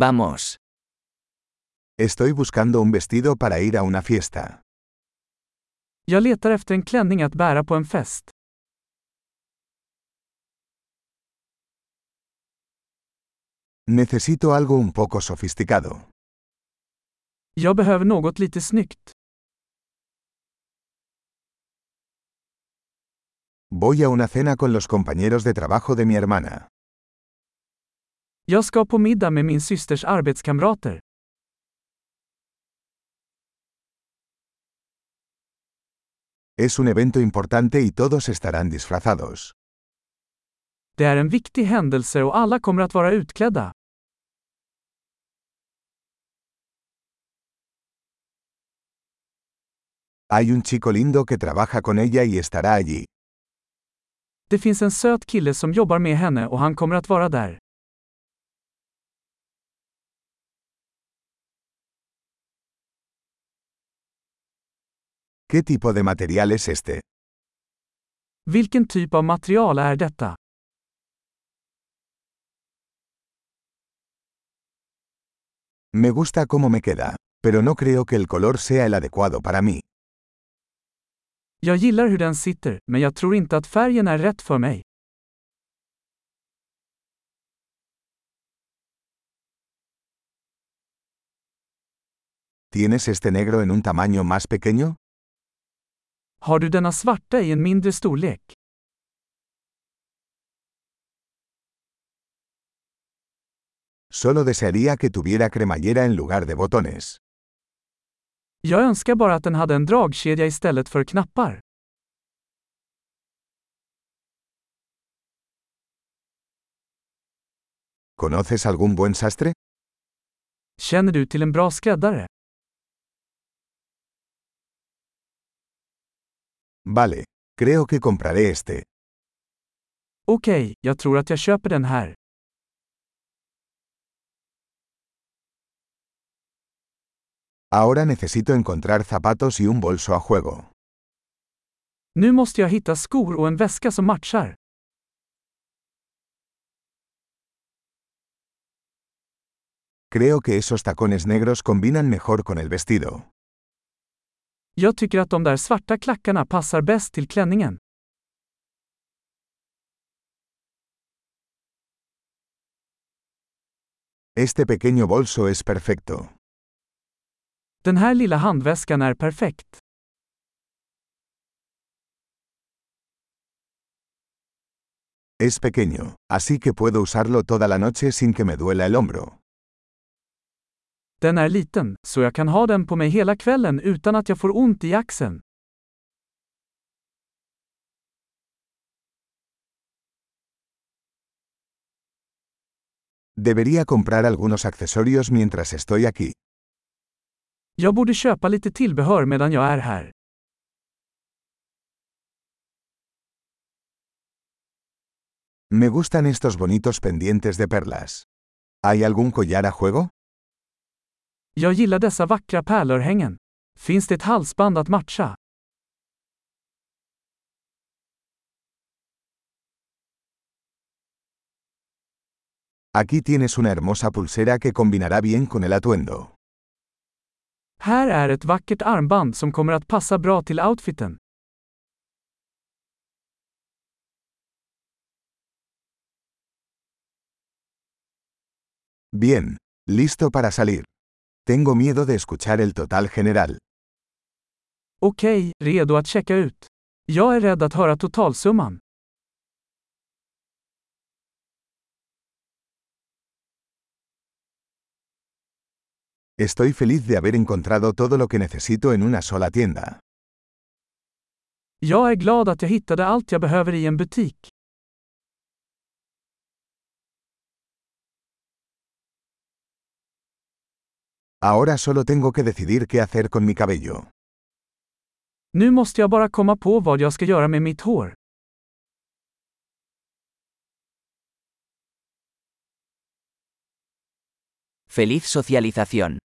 Vamos. Estoy buscando un vestido para ir a una fiesta. Jag letar efter en klänning att bära på en fest. Necesito algo un poco sofisticado. Jag behöver något lite snyggt. Voy a una cena con los compañeros de trabajo de mi hermana. Jag ska på middag med min systers arbetskamrater. Es un evento importante y todos estarán disfrazados. Det är en viktig händelse och alla kommer att vara utklädda. Hay un chico lindo que trabaja con ella y estará allí. Det finns en söt kille som jobbar med henne och han kommer att vara där. ¿Qué tipo de material es este? Vilken typ av material är detta? Me gusta cómo me queda, pero no creo que el color sea el adecuado para mí. Jag gillar hur den sitter, men jag tror inte att färgen är rätt för mig. ¿Tienes este negro en un tamaño más pequeño? Har du denna svarta i en mindre storlek? Solo desearía que tuviera cremallera en lugar de botones. Jag önskar bara att den hade en dragkedja istället för knappar. ¿Conoces algún buen sastre? Känner du till en bra skräddare? Vale, creo que compraré este. Okej, jag tror att jag köper den här. Ahora necesito encontrar zapatos y un bolso a juego. Nu måste jag hitta skor och en väska som matchar. Creo que esos tacones negros combinan mejor con el vestido. Jag tycker att de där svarta klackarna passar bäst till klänningen. Este pequeño bolso es perfecto. Den här lilla handväskan är perfekt. Es pequeño, así que puedo usarlo toda la noche sin que me duela el hombro. Den är liten, så jag kan ha den på mig hela kvällen utan att jag får ont i axeln. Debería comprar algunos accesorios mientras estoy aquí. Jag borde köpa lite tillbehör medan jag är här. Me gustan estos bonitos pendientes de perlas. ¿Hay algún collar a juego? Jag gillar dessa vackra pärlörhängen. Finns det ett halsband att matcha? Aquí tienes una hermosa pulsera que combinará bien con el atuendo. Här är ett vackert armband som kommer att passa bra till outfiten. Bien, listo para salir. Tengo miedo de escuchar el total general. Okej, redo att checka ut. Jag är rädd att höra totalsumman. Estoy feliz de haber encontrado todo lo que necesito en una sola tienda. Jag är glad att jag hittade allt jag behöver i en butik. Ahora solo tengo que decidir qué hacer con mi cabello. Nu måste jag bara komma på vad jag ska göra med mitt hår. Feliz socialización.